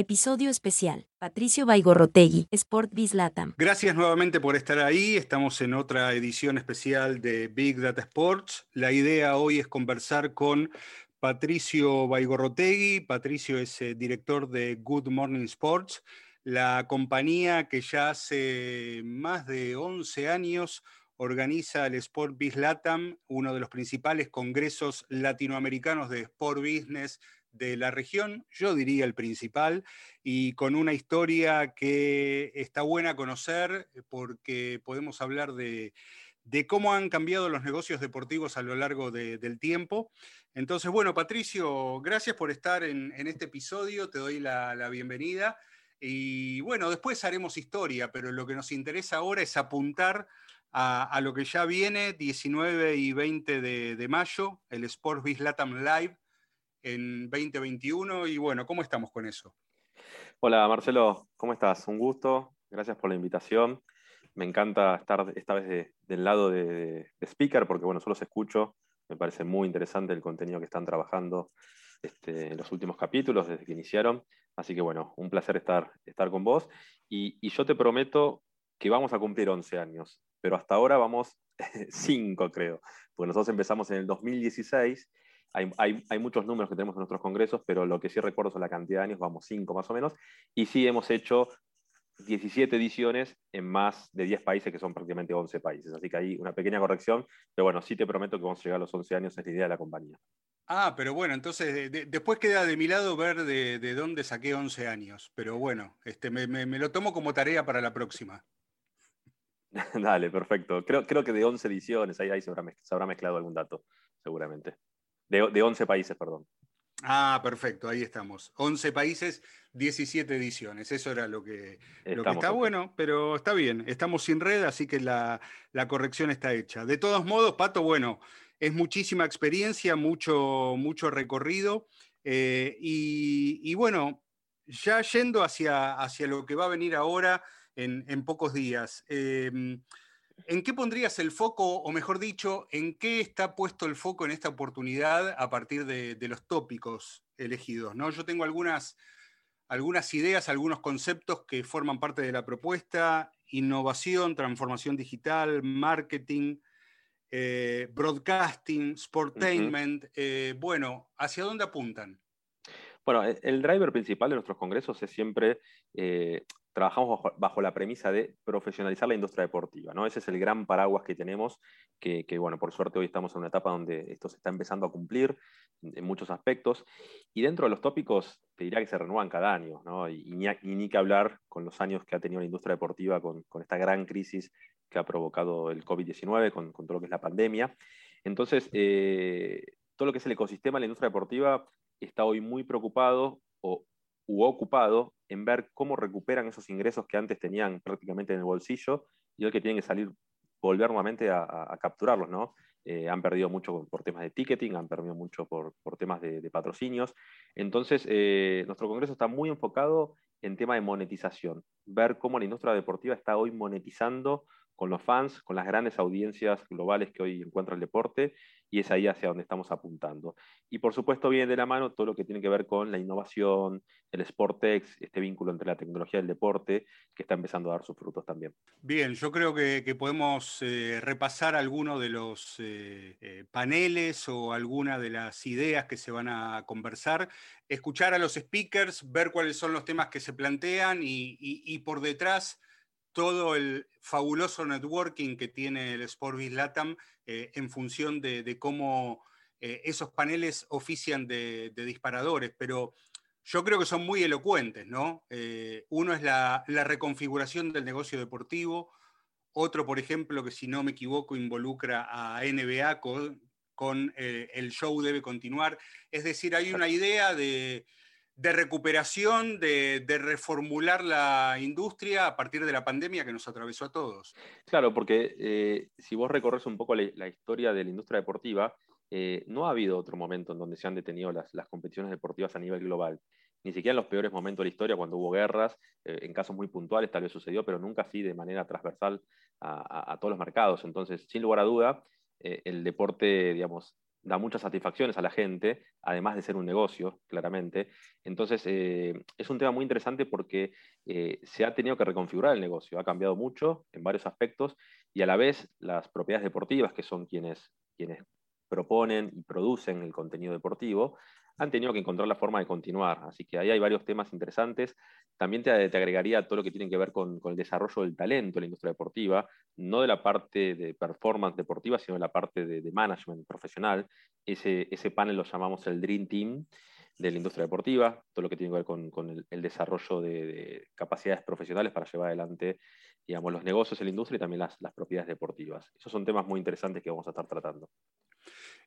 Episodio especial. Patricio Baigorrotegui, Sport Biz Latam. Gracias nuevamente por estar ahí. Estamos en otra edición especial de Big Data Sports. La idea hoy es conversar con Patricio Baigorrotegui. Patricio es eh, director de Good Morning Sports, la compañía que ya hace más de 11 años organiza el Sport Biz Latam, uno de los principales congresos latinoamericanos de sport business de la región, yo diría el principal, y con una historia que está buena conocer porque podemos hablar de, cómo han cambiado los negocios deportivos a lo largo del tiempo. Entonces, bueno, Patricio, gracias por estar en, este episodio, te doy la, bienvenida. Y bueno, después haremos historia, pero lo que nos interesa ahora es apuntar a, lo que ya viene, 19 y 20 de, de mayo, el Sport Biz Latam Live, en 2021 y bueno, ¿cómo estamos con eso? Hola Marcelo, ¿cómo estás? Un gusto, gracias por la invitación. Me encanta estar esta vez del lado de, speaker porque bueno, solo se escucho, me parece muy interesante el contenido que están trabajando este, en los últimos capítulos desde que iniciaron. Así que bueno, un placer estar, estar con vos. Y, y yo te prometo que vamos a cumplir 11 años, pero hasta ahora vamos 5 creo, porque nosotros empezamos en el 2016 hay, muchos números que tenemos en nuestros congresos, pero lo que sí recuerdo son la cantidad de años, vamos cinco más o menos, y sí hemos hecho 17 ediciones en más de 10 países, que son prácticamente 11 países. Así que hay una pequeña corrección, pero bueno, sí te prometo que vamos a llegar a los 11 años, es la idea de la compañía. Ah, pero bueno, entonces después queda de mi lado ver de, dónde saqué 11 años, pero bueno, este, me, lo tomo como tarea para la próxima. Dale, perfecto. Creo, creo que de 11 ediciones, ahí, ahí se habrá mezclado algún dato, seguramente. De, 11 países, perdón. Ah, perfecto, ahí estamos. 11 países, 17 ediciones. Eso era lo que, está bueno, pero está bien. Estamos sin red, así que la, corrección está hecha. De todos modos, Pato, bueno, es muchísima experiencia, mucho, mucho recorrido. Eh, y, bueno, ya yendo hacia, hacia lo que va a venir ahora en, pocos días. Eh, ¿En qué pondrías el foco, o mejor dicho, en qué está puesto el foco en esta oportunidad a partir de, los tópicos elegidos? ¿no? Yo tengo algunas, algunas ideas, algunos conceptos que forman parte de la propuesta, innovación, transformación digital, marketing, eh, broadcasting, sportainment. Eh, bueno, ¿hacia dónde apuntan? Bueno, e, el driver principal de nuestros congresos es siempre eh, trabajamos bajo, la premisa de profesionalizar la industria deportiva. ¿no? Ese es el gran paraguas que tenemos, que, bueno, por suerte hoy estamos en una etapa donde esto se está empezando a cumplir en muchos aspectos. Y dentro de los tópicos, te diría que se renuevan cada año, ¿no? y, ni, que hablar con los años que ha tenido la industria deportiva con, esta gran crisis que ha provocado el COVID-19, con, todo lo que es la pandemia. Entonces, eh, todo lo que es el ecosistema de la industria deportiva está hoy muy preocupado o u ocupado en ver cómo recuperan esos ingresos que antes tenían prácticamente en el bolsillo y hoy que tienen que salir, volver nuevamente a, capturarlos, ¿no? Eh, han perdido mucho por temas de ticketing, han perdido mucho por, temas de, patrocinios. Entonces, eh, nuestro congreso está muy enfocado en tema de monetización, ver cómo la industria deportiva está hoy monetizando con los fans, con las grandes audiencias globales que hoy encuentra el deporte, y es ahí hacia donde estamos apuntando. Y por supuesto viene de la mano todo lo que tiene que ver con la innovación, el Sportex, este vínculo entre la tecnología y el deporte, que está empezando a dar sus frutos también. Bien, yo creo que, podemos eh, repasar algunos de los eh, eh, paneles o algunas de las ideas que se van a conversar, escuchar a los speakers, ver cuáles son los temas que se plantean y por detrás todo el fabuloso networking que tiene el Sportbiz Latam eh, en función de, cómo eh, esos paneles ofician de, disparadores, pero yo creo que son muy elocuentes, ¿no? Eh, uno es la, reconfiguración del negocio deportivo, otro, por ejemplo, que si no me equivoco, involucra a NBA con, con el show debe continuar. Es decir, hay una idea de de recuperación, de, reformular la industria a partir de la pandemia que nos atravesó a todos. Claro, porque eh, si vos recorres un poco la, historia de la industria deportiva, eh, no ha habido otro momento en donde se han detenido las, competiciones deportivas a nivel global. Ni siquiera en los peores momentos de la historia, cuando hubo guerras, eh, en casos muy puntuales tal vez sucedió, pero nunca así de manera transversal a, a todos los mercados. Entonces, sin lugar a duda, el deporte, digamos, da muchas satisfacciones a la gente, además de ser un negocio, claramente. Entonces, eh, es un tema muy interesante porque eh, se ha tenido que reconfigurar el negocio, ha cambiado mucho en varios aspectos y a la vez las propiedades deportivas, que son quienes, quienes proponen y producen el contenido deportivo, han tenido que encontrar la forma de continuar. Así que ahí hay varios temas interesantes. También te, agregaría todo lo que tiene que ver con, el desarrollo del talento en la industria deportiva, no de la parte de performance deportiva, sino de la parte de, management profesional. Ese, panel lo llamamos el Dream Team de la industria deportiva, todo lo que tiene que ver con, el, desarrollo de, capacidades profesionales para llevar adelante digamos, los negocios en la industria y también las, las propiedades deportivas. Esos son temas muy interesantes que vamos a estar tratando.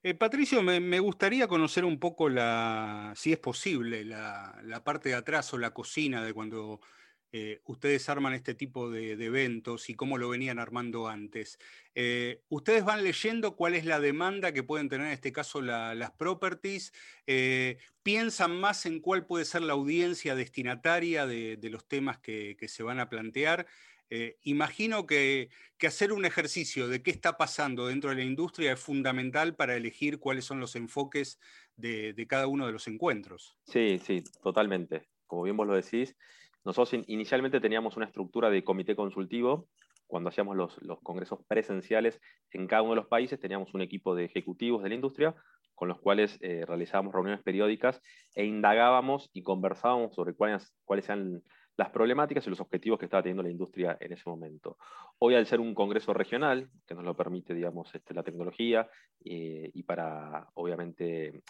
Eh, Patricio, me, gustaría conocer un poco la, si es posible, la, parte de atrás o la cocina de cuando eh, ustedes arman este tipo de, eventos y cómo lo venían armando antes. Eh, ¿Ustedes van leyendo cuál es la demanda que pueden tener en este caso las properties? ¿Piensan más en cuál puede ser la audiencia destinataria de, los temas que se van a plantear? Eh, imagino que, hacer un ejercicio de qué está pasando dentro de la industria es fundamental para elegir cuáles son los enfoques de, cada uno de los encuentros. Sí, sí, totalmente. Como bien vos lo decís, nosotros inicialmente teníamos una estructura de comité consultivo. Cuando hacíamos los, congresos presenciales en cada uno de los países, teníamos un equipo de ejecutivos de la industria con los cuales eh, realizábamos reuniones periódicas e indagábamos y conversábamos sobre cuáles, cuáles eran las problemáticas y los objetivos que estaba teniendo la industria en ese momento. Hoy, al ser un congreso regional, que nos lo permite, digamos, este, la tecnología, eh, y para, obviamente,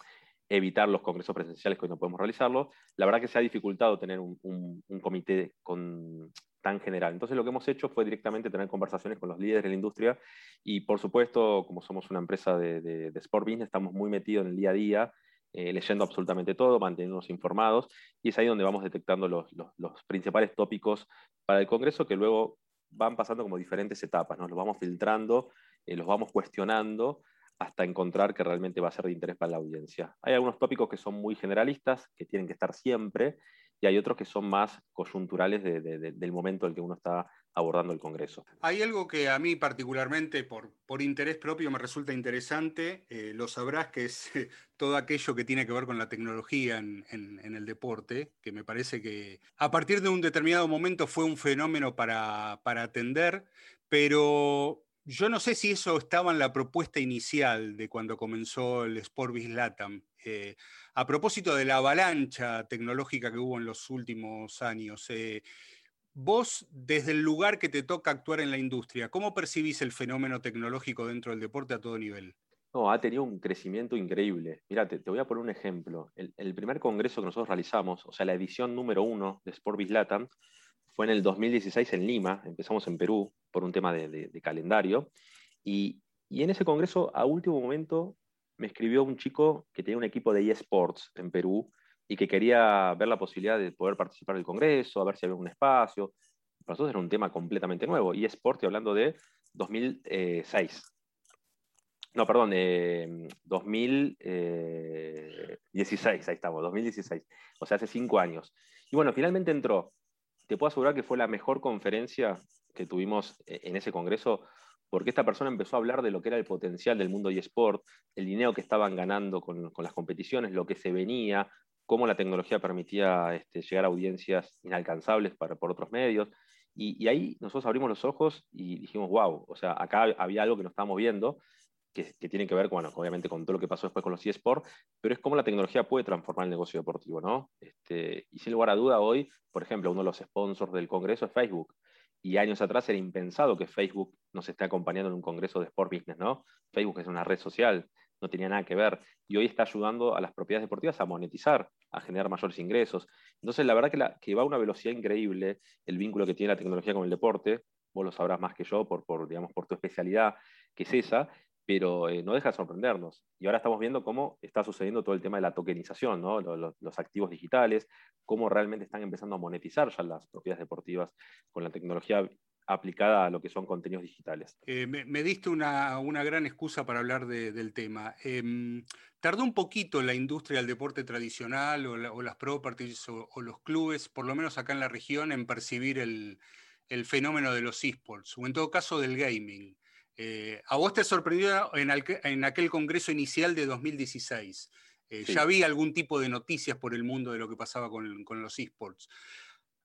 evitar los congresos presenciales que hoy no podemos realizarlo, la verdad que se ha dificultado tener un, comité con, tan general. Entonces lo que hemos hecho fue directamente tener conversaciones con los líderes de la industria y por supuesto, como somos una empresa de, de Sport Business, estamos muy metidos en el día a día eh, leyendo absolutamente todo, manteniéndonos informados, y es ahí donde vamos detectando los, principales tópicos para el Congreso que luego van pasando como diferentes etapas, ¿no? los vamos filtrando, eh, los vamos cuestionando hasta encontrar que realmente va a ser de interés para la audiencia. Hay algunos tópicos que son muy generalistas, que tienen que estar siempre, y hay otros que son más coyunturales del momento en el que uno está abordando el Congreso. Hay algo que a mí particularmente por, por interés propio me resulta interesante, eh, lo sabrás, que es todo aquello que tiene que ver con la tecnología en, el deporte, que me parece que a partir de un determinado momento fue un fenómeno para, atender, pero yo no sé si eso estaba en la propuesta inicial de cuando comenzó el Sport Latam. Eh, a propósito de la avalancha tecnológica que hubo en los últimos años, eh, Vos, desde el lugar que te toca actuar en la industria, ¿cómo percibís el fenómeno tecnológico dentro del deporte a todo nivel? No, ha tenido un crecimiento increíble. Mira, te, voy a poner un ejemplo. El, primer congreso que nosotros realizamos, o sea, la edición número uno de Sport Latam, fue en el 2016 en Lima, empezamos en Perú por un tema de, calendario, y, y, en ese congreso, a último momento, me escribió un chico que tenía un equipo de eSports en Perú, y que quería ver la posibilidad de poder participar del Congreso, a ver si había un espacio. Para nosotros era un tema completamente nuevo. Y Sport, hablando de 2006. No, perdón, 2016, eh, ahí estamos, 2016. O sea, hace cinco años. Y bueno, finalmente entró. Te puedo asegurar que fue la mejor conferencia que tuvimos eh, en ese congreso, porque esta persona empezó a hablar de lo que era el potencial del mundo eSport, el dinero que estaban ganando con, con, las competiciones, lo que se venía, cómo la tecnología permitía este, llegar a audiencias inalcanzables para, por otros medios. Y, ahí nosotros abrimos los ojos y dijimos, wow, o sea, acá había algo que no estábamos viendo, que, tiene que ver, bueno, obviamente con todo lo que pasó después con los eSports, pero es cómo la tecnología puede transformar el negocio deportivo, ¿no? Este, y sin lugar a duda, hoy, por ejemplo, uno de los sponsors del Congreso es Facebook. Y años atrás era impensado que Facebook nos esté acompañando en un congreso de Sport Business, ¿no? Facebook es una red social, no tenía nada que ver. Y hoy está ayudando a las propiedades deportivas a monetizar, a generar mayores ingresos. Entonces, la verdad que, la, que va a una velocidad increíble el vínculo que tiene la tecnología con el deporte. Vos lo sabrás más que yo por, por, digamos, por tu especialidad, que es esa. Pero eh, no deja de sorprendernos. Y ahora estamos viendo cómo está sucediendo todo el tema de la tokenización, los, activos digitales, cómo realmente están empezando a monetizar ya las propiedades deportivas con la tecnología aplicada a lo que son contenidos digitales. Eh, me, diste una, gran excusa para hablar del tema. Em, tardó un poquito la industria del deporte tradicional o, las properties o, los clubes, por lo menos acá en la región, en percibir el, fenómeno de los esports, o en todo caso del gaming. Eh, ¿A vos te sorprendió en, en, aquel congreso inicial de 2016? Eh, ya vi algún tipo de noticias por el mundo de lo que pasaba con, con los esports.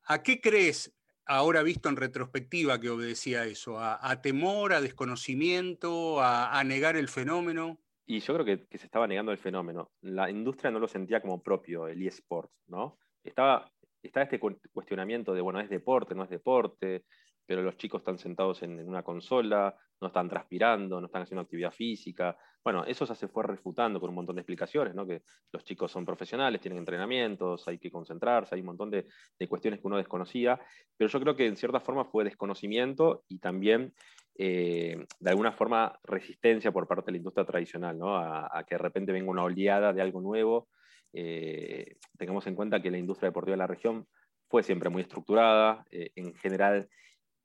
¿A qué crees ahora visto en retrospectiva que obedecía eso? ¿A, temor, a desconocimiento, a, negar el fenómeno? Y yo creo que, se estaba negando el fenómeno. La industria no lo sentía como propio, el eSports, ¿no? Estaba, estaba este cuestionamiento de, bueno, es deporte, no es deporte, pero los chicos están sentados en, una consola, no están transpirando, no están haciendo actividad física. Bueno, eso ya se fue refutando con un montón de explicaciones, ¿no? que los chicos son profesionales, tienen entrenamientos, hay que concentrarse, hay un montón de, cuestiones que uno desconocía, pero yo creo que en cierta forma fue desconocimiento y también, eh, de alguna forma, resistencia por parte de la industria tradicional, ¿no? a, que de repente venga una oleada de algo nuevo. Eh, tengamos en cuenta que la industria deportiva de la región fue siempre muy estructurada, eh, en general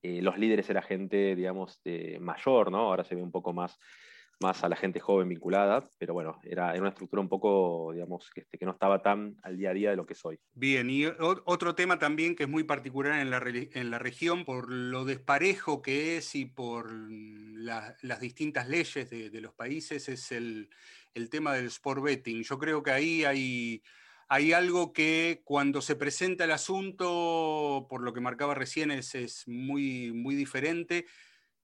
eh, los líderes era gente, digamos, mayor, ¿no? Ahora se ve un poco más, más a la gente joven vinculada, pero bueno, era, una estructura un poco, digamos, que, este, que, no estaba tan al día a día de lo que soy. Bien, y otro tema también que es muy particular en la, en la región por lo desparejo que es y por las distintas leyes de, de los países es el, el tema del sport betting. Yo creo que ahí hay hay algo que cuando se presenta el asunto, por lo que marcaba recién, es, muy, muy diferente.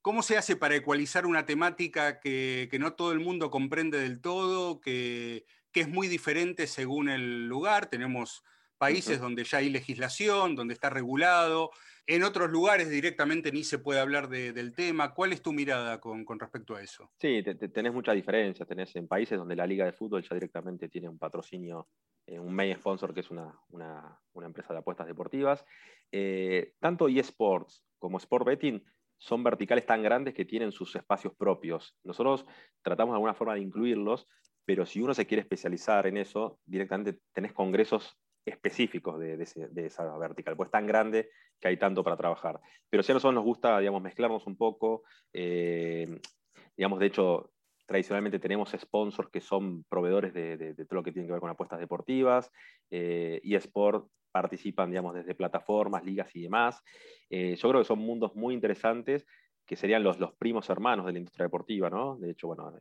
¿Cómo se hace para ecualizar una temática que, no todo el mundo comprende del todo, que, es muy diferente según el lugar? Tenemos países donde ya hay legislación, donde está regulado, en otros lugares directamente ni se puede hablar del tema. ¿Cuál es tu mirada con, respecto a eso? Sí, tenés mucha diferencia. Tenés en países donde la liga de fútbol ya directamente tiene un patrocinio eh, un main sponsor que es una, empresa de apuestas deportivas. Eh, tanto eSports como Sport Betting son verticales tan grandes que tienen sus espacios propios. Nosotros tratamos de alguna forma de incluirlos, pero si uno se quiere especializar en eso, directamente tenés congresos específicos de, esa vertical, pues es tan grande que hay tanto para trabajar. Pero si a nosotros nos gusta, digamos, mezclarnos un poco, eh, digamos, de hecho, tradicionalmente tenemos sponsors que son proveedores de, todo lo que tiene que ver con apuestas deportivas, eh, Sport participan, digamos, desde plataformas, ligas y demás. Eh, yo creo que son mundos muy interesantes que serían los, los primos hermanos de la industria deportiva, ¿no? De hecho, bueno,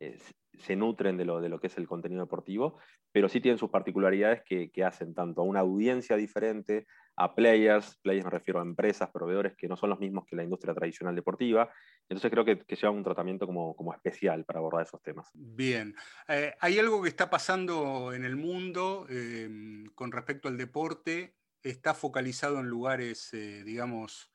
eh, se nutren de lo, de lo que es el contenido deportivo, pero sí tienen sus particularidades que, que, hacen tanto a una audiencia diferente, a players, players me refiero a empresas, proveedores que no son los mismos que la industria tradicional deportiva, entonces creo que, que lleva un tratamiento como, como, especial para abordar esos temas. Bien, eh, hay algo que está pasando en el mundo em, con respecto al deporte, está focalizado en lugares, eh, digamos,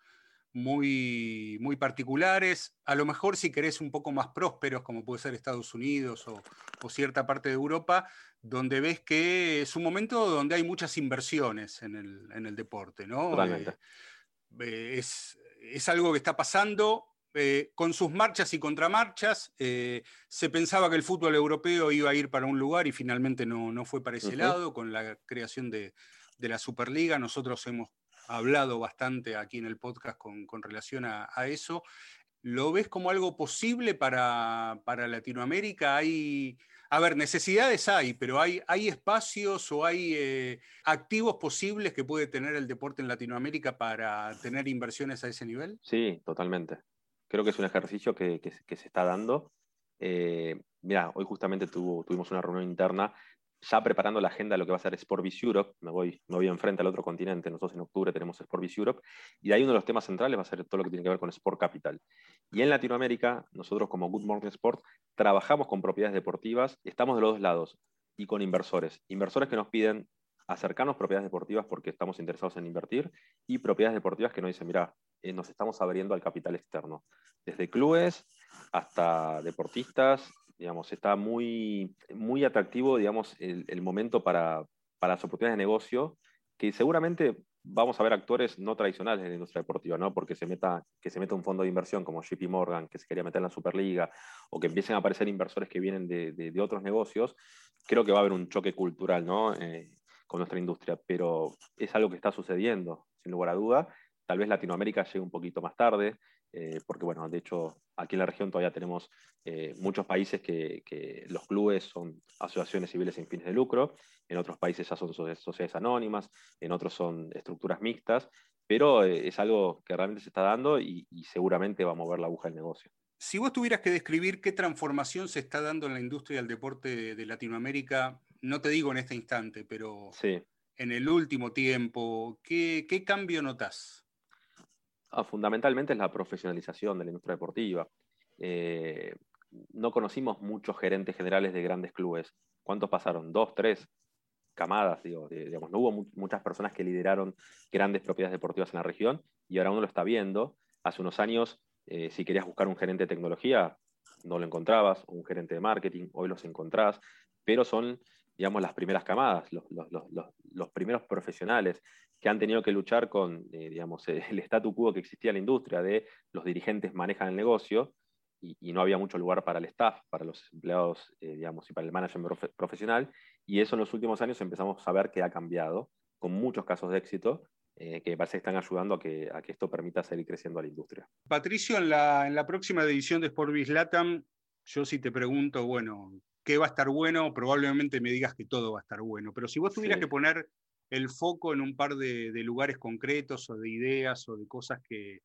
muy, muy particulares, a lo mejor si querés un poco más prósperos, como puede ser Estados Unidos o, cierta parte de Europa, donde ves que es un momento donde hay muchas inversiones en el, deporte, ¿no? Eh, es, es, algo que está pasando, eh, con sus marchas y contramarchas, eh, se pensaba que el fútbol europeo iba a ir para un lugar y finalmente no, fue para ese lado, con la creación de, la Superliga. Nosotros hemos hablado bastante aquí en el podcast con, relación a, eso. ¿Lo ves como algo posible para, Latinoamérica? Hay, a ver, necesidades hay, pero hay, hay espacios o hay eh, activos posibles que puede tener el deporte en Latinoamérica para tener inversiones a ese nivel? Sí, totalmente creo que es un ejercicio que, se está dando. Eh, mira, hoy justamente tuvimos una reunión interna ya preparando la agenda de lo que va a ser Sportbiz Europe, me voy, me voy enfrente al otro continente, nosotros en octubre tenemos Sportbiz Europe, y de ahí uno de los temas centrales va a ser todo lo que tiene que ver con Sport Capital. Y en Latinoamérica, nosotros como Good Morning Sport, trabajamos con propiedades deportivas, estamos de los dos lados, y con inversores. Inversores que nos piden acercarnos propiedades deportivas porque estamos interesados en invertir, y propiedades deportivas que nos dicen, mira, eh, nos estamos abriendo al capital externo, desde clubes hasta deportistas, digamos, está muy, muy atractivo, digamos, el, momento para, para las oportunidades de negocio, que seguramente vamos a ver actores no tradicionales en la industria deportiva, ¿no? Porque se meta, que se meta un fondo de inversión como JP Morgan, que se quería meter en la Superliga, o que empiecen a aparecer inversores que vienen de, otros negocios, creo que va a haber un choque cultural, ¿no? Eh, con nuestra industria, pero es algo que está sucediendo, sin lugar a duda. Tal vez Latinoamérica llegue un poquito más tarde, eh, porque bueno, de hecho aquí en la región todavía tenemos eh, muchos países que, que, los clubes son asociaciones civiles sin fines de lucro, en otros países ya son sociedades anónimas, en otros son estructuras mixtas, pero eh, es algo que realmente se está dando y, seguramente va a mover la aguja del negocio. Si vos tuvieras que describir qué transformación se está dando en la industria del deporte de, Latinoamérica, no te digo en este instante, pero en el último tiempo, ¿qué, cambio notas? Fundamentalmente es la profesionalización de la industria deportiva. Eh, no conocimos muchos gerentes generales de grandes clubes. ¿Cuántos pasaron? ¿Dos, tres? camadas, digo, digamos, no hubo muchas personas que lideraron grandes propiedades deportivas en la región y ahora uno lo está viendo. Hace unos años, eh, si querías buscar un gerente de tecnología, no lo encontrabas, un gerente de marketing, hoy los encontrás, pero son, digamos, las primeras camadas, los, los, los, los primeros profesionales que han tenido que luchar con, eh, digamos, el statu quo que existía en la industria de los dirigentes manejan el negocio y, no había mucho lugar para el staff, para los empleados, eh, digamos, y para el management profesional. Y eso en los últimos años empezamos a ver que ha cambiado, con muchos casos de éxito, eh, que parece que están ayudando a que, a que esto permita seguir creciendo a la industria. Patricio, en la, en la próxima edición de Sportbiz Latam, yo sí te pregunto, bueno, ¿qué va a estar bueno? Probablemente me digas que todo va a estar bueno, pero si vos tuvieras que poner el foco en un par de, lugares concretos o de ideas o de cosas que,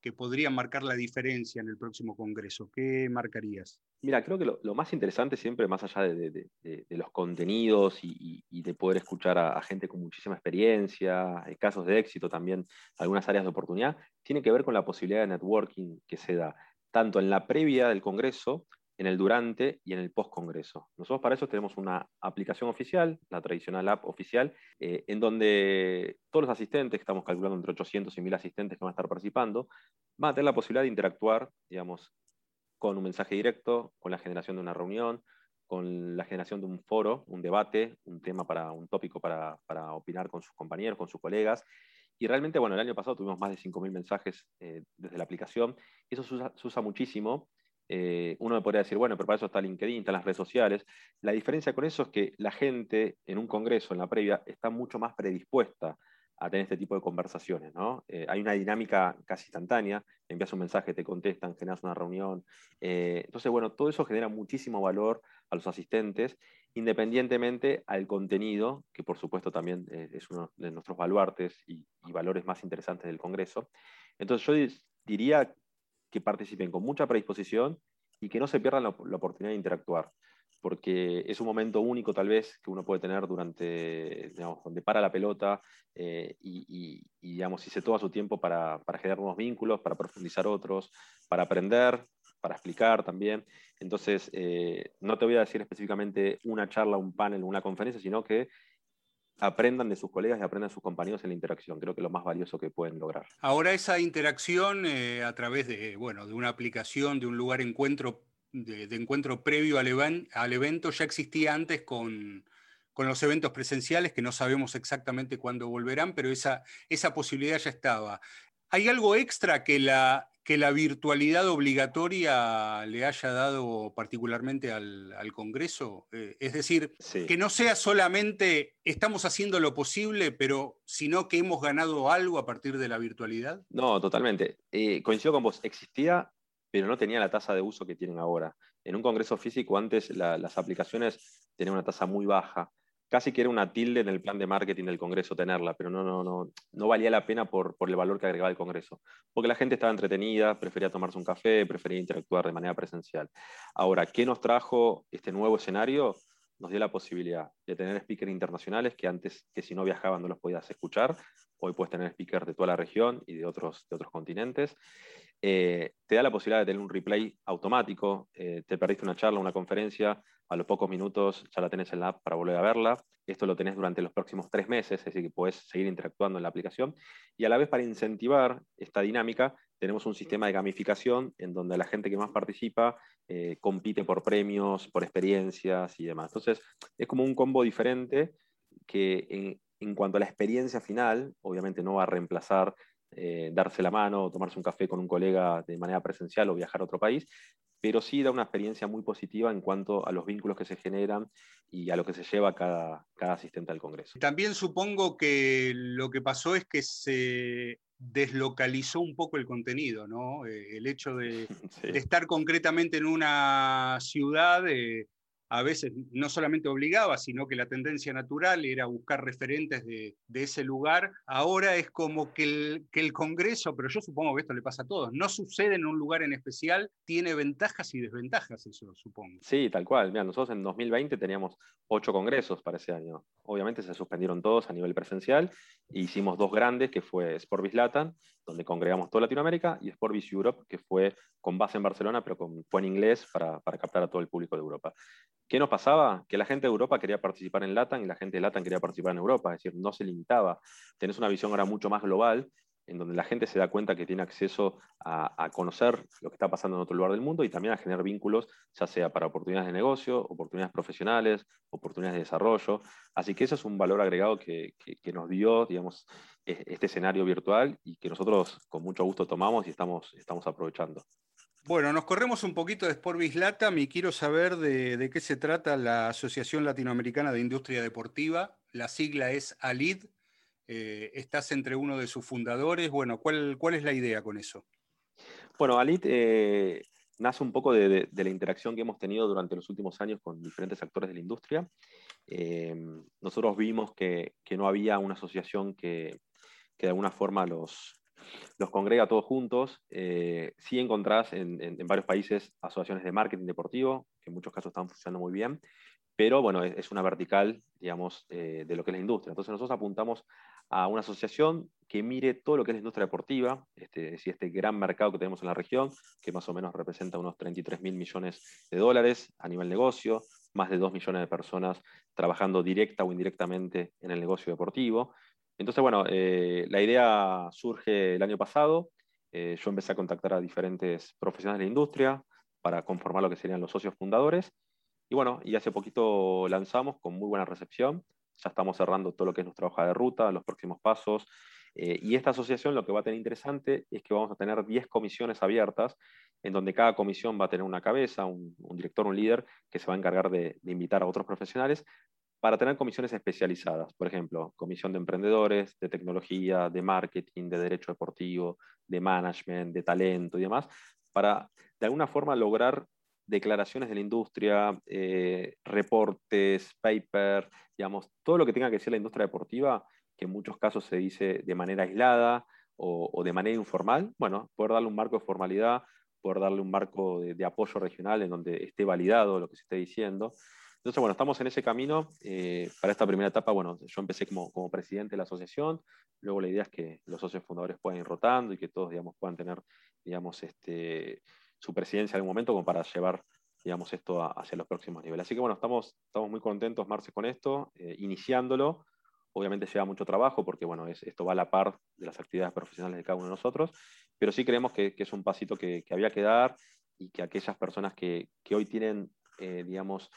que podrían marcar la diferencia en el próximo Congreso? ¿Qué marcarías? Mira, creo que lo, más interesante siempre, más allá de, los contenidos y, de poder escuchar a, gente con muchísima experiencia, casos de éxito también, algunas áreas de oportunidad, tiene que ver con la posibilidad de networking que se da tanto en la previa del Congreso en el durante y en el post-congreso. Nosotros para eso tenemos una aplicación oficial, la tradicional app oficial, eh, en donde todos los asistentes, estamos calculando entre 800 y 1000 asistentes que van a estar participando, van a tener la posibilidad de interactuar, digamos, con un mensaje directo, con la generación de una reunión, con la generación de un foro, un debate, un tema para un tópico para, para opinar con sus compañeros, con sus colegas. Y realmente, bueno, el año pasado tuvimos más de 5.000 mensajes eh, desde la aplicación. Eso se usa muchísimo eh, uno me podría decir, bueno, pero para eso está LinkedIn, están las redes sociales. La diferencia con eso es que la gente en un congreso, en la previa, está mucho más predispuesta a tener este tipo de conversaciones. ¿no? Eh, hay una dinámica casi instantánea, envías un mensaje, te contestan, generas una reunión. Eh, entonces, bueno, todo eso genera muchísimo valor a los asistentes, independientemente al contenido, que por supuesto también es uno de nuestros baluartes y, y valores más interesantes del Congreso. Entonces, yo diría que participen con mucha predisposición y que no se pierdan la, oportunidad de interactuar, porque es un momento único tal vez que uno puede tener durante, digamos, donde para la pelota eh, y, digamos, hice todo su tiempo para, para, generar nuevos vínculos, para profundizar otros, para aprender, para explicar también. Entonces, eh, no te voy a decir específicamente una charla, un panel, una conferencia, sino que aprendan de sus colegas y aprendan de sus compañeros en la interacción. Creo que es lo más valioso que pueden lograr. Ahora esa interacción eh, a través de, bueno, de una aplicación, de un lugar encuentro, de, encuentro previo al, al, evento, ya existía antes con, con, los eventos presenciales, que no sabemos exactamente cuándo volverán, pero esa, esa posibilidad ya estaba. ¿Hay algo extra que la, que la virtualidad obligatoria le haya dado particularmente al, Congreso? Eh, es decir, que no sea solamente estamos haciendo lo posible, pero sino que hemos ganado algo a partir de la virtualidad. No, totalmente. Eh, coincido con vos, existía, pero no tenía la tasa de uso que tienen ahora. En un Congreso físico antes las aplicaciones tenían una tasa muy baja casi que era una tilde en el plan de marketing del Congreso tenerla, pero no, no, no, no valía la pena por, por el valor que agregaba el Congreso, porque la gente estaba entretenida, prefería tomarse un café, prefería interactuar de manera presencial. Ahora, ¿qué nos trajo este nuevo escenario? Nos dio la posibilidad de tener speakers internacionales que antes, que si no viajaban no los podías escuchar, hoy puedes tener speakers de toda la región y de otros, de otros continentes. Eh, te da la posibilidad de tener un replay automático, eh, te perdiste una charla, una conferencia, a los pocos minutos ya la tenés en la app para volver a verla. Esto lo tenés durante los próximos tres meses, es decir, que podés seguir interactuando en la aplicación. Y a la vez, para incentivar esta dinámica, tenemos un sistema de gamificación en donde la gente que más participa eh, compite por premios, por experiencias y demás. Entonces, es como un combo diferente que en cuanto a la experiencia final, obviamente no va a reemplazar eh, darse la mano, tomarse un café con un colega de manera presencial o viajar a otro país, pero sí da una experiencia muy positiva en cuanto a los vínculos que se generan y a lo que se lleva cada, cada asistente al Congreso. También supongo que lo que pasó es que se deslocalizó un poco el contenido, ¿no? Eh, el hecho de, estar concretamente en una ciudad eh, a veces no solamente obligaba, sino que la tendencia natural era buscar referentes de, ese lugar. Ahora es como que el, Congreso, pero yo supongo que esto le pasa a todos, no sucede en un lugar en especial, tiene ventajas y desventajas, eso supongo. Sí, tal cual. Mira, nosotros en 2020 teníamos ocho congresos para ese año. Obviamente se suspendieron todos a nivel presencial e hicimos dos grandes, que fue Sportbiz Latam, donde congregamos toda Latinoamérica, y Sportbiz Europe, que fue con base en Barcelona, pero con, fue en inglés para, para captar a todo el público de Europa. ¿Qué nos pasaba? Que la gente de Europa quería participar en LATAM y la gente de LATAM quería participar en Europa, es decir, no se limitaba. Tenés una visión ahora mucho más global, en donde la gente se da cuenta que tiene acceso a, conocer lo que está pasando en otro lugar del mundo y también a generar vínculos, ya sea para oportunidades de negocio, oportunidades profesionales, oportunidades de desarrollo. Así que eso es un valor agregado que, nos dio, digamos, e, este escenario virtual y que nosotros con mucho gusto tomamos y estamos, estamos aprovechando. Bueno, nos corremos un poquito de Sportbiz Latam y quiero saber de, qué se trata la Asociación Latinoamericana de Industria Deportiva. La sigla es ALID. Eh, estás entre uno de sus fundadores. Bueno, ¿cuál, es la idea con eso? Bueno, ALID eh, nace un poco de, la interacción que hemos tenido durante los últimos años con diferentes actores de la industria. Eh, nosotros vimos que, no había una asociación que, de alguna forma los, congrega todos juntos. Sí encontrás en, varios países asociaciones de marketing deportivo, que en muchos casos están funcionando muy bien, pero bueno, es, una vertical, digamos, de lo que es la industria. Entonces nosotros apuntamos a una asociación que mire todo lo que es la industria deportiva, este, este gran mercado que tenemos en la región, que más o menos representa unos 33 mil millones de dólares a nivel negocio, más de 2 millones de personas trabajando directa o indirectamente en el negocio deportivo. Entonces, bueno, eh, la idea surge el año pasado. Eh, yo empecé a contactar a diferentes profesionales de la industria para conformar lo que serían los socios fundadores. Y bueno, y hace poquito lanzamos con muy buena recepción. Ya estamos cerrando todo lo que es nuestra hoja de ruta, los próximos pasos. Eh, y esta asociación lo que va a tener interesante es que vamos a tener 10 comisiones abiertas, en donde cada comisión va a tener una cabeza, un, director, un líder, que se va a encargar de, de, invitar a otros profesionales para tener comisiones especializadas, por ejemplo, comisión de emprendedores, de tecnología, de marketing, de derecho deportivo, de management, de talento y demás, para de alguna forma lograr declaraciones de la industria, eh, reportes, paper, digamos, todo lo que tenga que decir la industria deportiva, que en muchos casos se dice de manera aislada o, de manera informal, bueno, poder darle un marco de formalidad, poder darle un marco de apoyo regional en donde esté validado lo que se esté diciendo. Entonces, bueno, estamos en ese camino. Eh, para esta primera etapa, bueno, yo empecé como, como, presidente de la asociación. Luego la idea es que los socios fundadores puedan ir rotando y que todos, digamos, puedan tener, digamos, este, su presidencia en algún momento como para llevar, digamos, esto hacia los próximos niveles. Así que, bueno, estamos, estamos muy contentos, Marce, con esto, eh, iniciándolo. Obviamente lleva mucho trabajo porque, bueno, es, esto va a la par de las actividades profesionales de cada uno de nosotros, pero sí creemos que, es un pasito que, había que dar y que aquellas personas que, que hoy tienen, eh, digamos,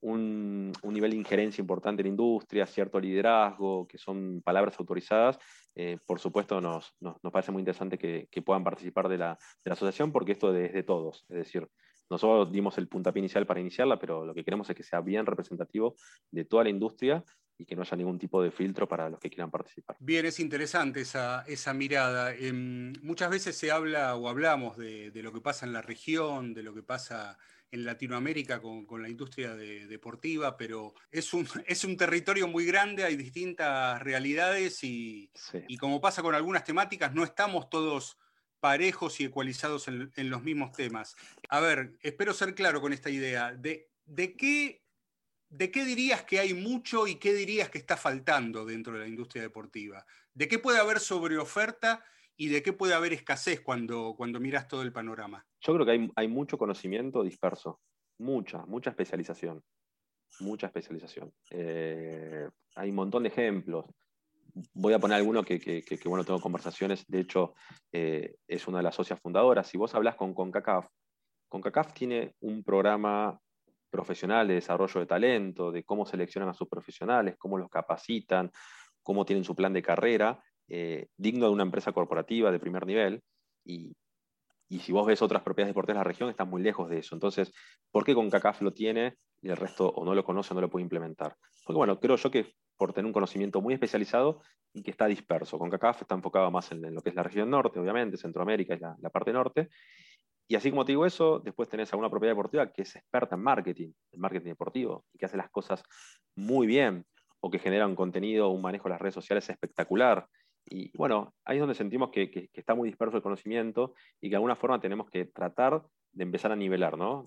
un, nivel de injerencia importante en la industria, cierto liderazgo, que son palabras autorizadas, eh, por supuesto nos, nos, parece muy interesante que, puedan participar de la, de la, asociación porque esto es de todos. Es decir, nosotros dimos el puntapié inicial para iniciarla, pero lo que queremos es que sea bien representativo de toda la industria y que no haya ningún tipo de filtro para los que quieran participar. Bien, es interesante esa, esa mirada. Em, muchas veces se habla o hablamos de, de, lo que pasa en la región, de lo que pasa en Latinoamérica con, la industria deportiva, pero es un, es un territorio muy grande, hay distintas realidades y, como pasa con algunas temáticas, no estamos todos parejos y ecualizados en, los mismos temas. A ver, espero ser claro con esta idea. ¿De, de qué, ¿De qué dirías que hay mucho y qué dirías que está faltando dentro de la industria deportiva? ¿De qué puede haber sobre oferta y de qué puede haber escasez cuando, cuando miras todo el panorama? Yo creo que hay, mucho conocimiento disperso, mucha, mucha especialización, mucha especialización. Eh, hay un montón de ejemplos. Voy a poner alguno que, que, bueno, tengo conversaciones, de hecho, eh, es una de las socias fundadoras. Si vos hablas con CONCACAF, CONCACAF tiene un programa profesional de desarrollo de talento, de cómo seleccionan a sus profesionales, cómo los capacitan, cómo tienen su plan de carrera, eh, digno de una empresa corporativa de primer nivel. Y, si vos ves otras propiedades deportivas de la región, están muy lejos de eso. Entonces, ¿por qué CONCACAF lo tiene y el resto o no lo conoce o no lo puede implementar? Porque bueno, creo yo que por tener un conocimiento muy especializado y que está disperso. CONCACAF está enfocado más en, lo que es la región norte, obviamente, Centroamérica es la, la parte norte, y así como te digo eso, después tenés a una propiedad deportiva que es experta en marketing, en marketing deportivo, y que hace las cosas muy bien, o que genera un contenido, un manejo de las redes sociales espectacular. Y bueno, ahí es donde sentimos que, está muy disperso el conocimiento y que de alguna forma tenemos que tratar de empezar a nivelar, ¿no?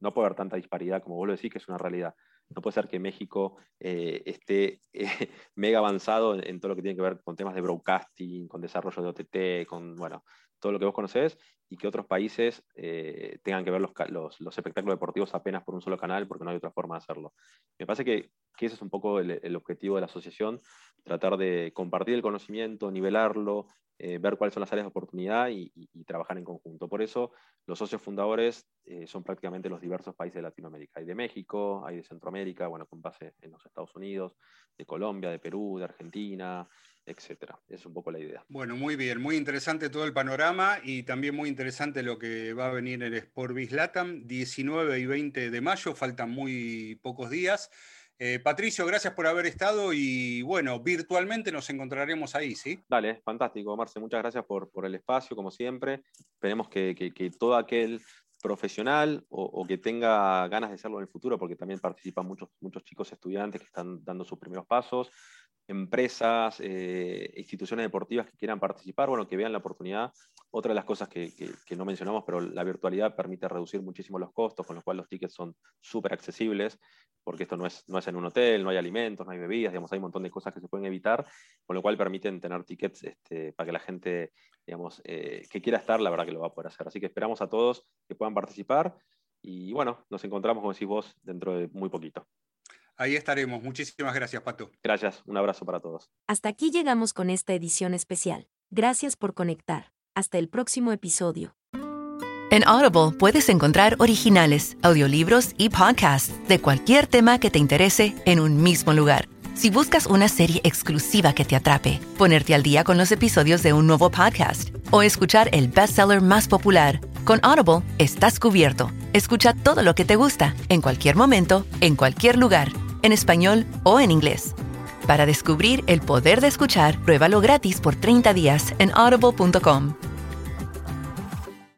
no puede haber tanta disparidad, como vos lo decís, que es una realidad. No puede ser que México eh, esté eh, mega avanzado en, en, todo lo que tiene que ver con temas de broadcasting, con desarrollo de OTT, con, bueno, todo lo que vos conocés, y que otros países eh, tengan que ver los, los, espectáculos deportivos apenas por un solo canal, porque no hay otra forma de hacerlo. Me parece que, que ese es un poco el, objetivo de la asociación, tratar de compartir el conocimiento, nivelarlo, eh, ver cuáles son las áreas de oportunidad y, trabajar en conjunto. Por eso los socios fundadores eh, son prácticamente los diversos países de Latinoamérica. Hay de México, hay de Centroamérica, bueno, con base en los Estados Unidos, de Colombia, de Perú, de Argentina, etcétera. Es un poco la idea. Bueno, muy bien, muy interesante todo el panorama y también muy interesante lo que va a venir en el Sport Biz Latam, 19 y 20 de mayo, faltan muy pocos días. Eh, Patricio, gracias por haber estado y bueno, virtualmente nos encontraremos ahí, ¿sí? Dale, fantástico, Marce, muchas gracias por, por el espacio, como siempre. Esperemos que, que, todo aquel profesional o, o, que tenga ganas de hacerlo en el futuro, porque también participan muchos, muchos chicos estudiantes que están dando sus primeros pasos, empresas, eh, instituciones deportivas que quieran participar, bueno, que vean la oportunidad. Otra de las cosas que, no mencionamos, pero la virtualidad permite reducir muchísimo los costos, con lo cual los tickets son súper accesibles, porque esto no es, no es en un hotel, no hay alimentos, no hay bebidas, digamos, hay un montón de cosas que se pueden evitar, con lo cual permiten tener tickets este, para que la gente, digamos, eh, que quiera estar, la verdad que lo va a poder hacer. Así que esperamos a todos que puedan participar y bueno, nos encontramos, como decís vos, dentro de muy poquito. Ahí estaremos. Muchísimas gracias, Pato. Gracias. Un abrazo para todos. Hasta aquí llegamos con esta edición especial. Gracias por conectar. Hasta el próximo episodio. En Audible puedes encontrar originales, audiolibros y podcasts de cualquier tema que te interese en un mismo lugar. Si buscas una serie exclusiva que te atrape, ponerte al día con los episodios de un nuevo podcast o escuchar el bestseller más popular, con Audible estás cubierto. Escucha todo lo que te gusta, en cualquier momento, en cualquier lugar en español o en inglés. Para descubrir el poder de escuchar, pruébalo gratis por 30 días en audible.com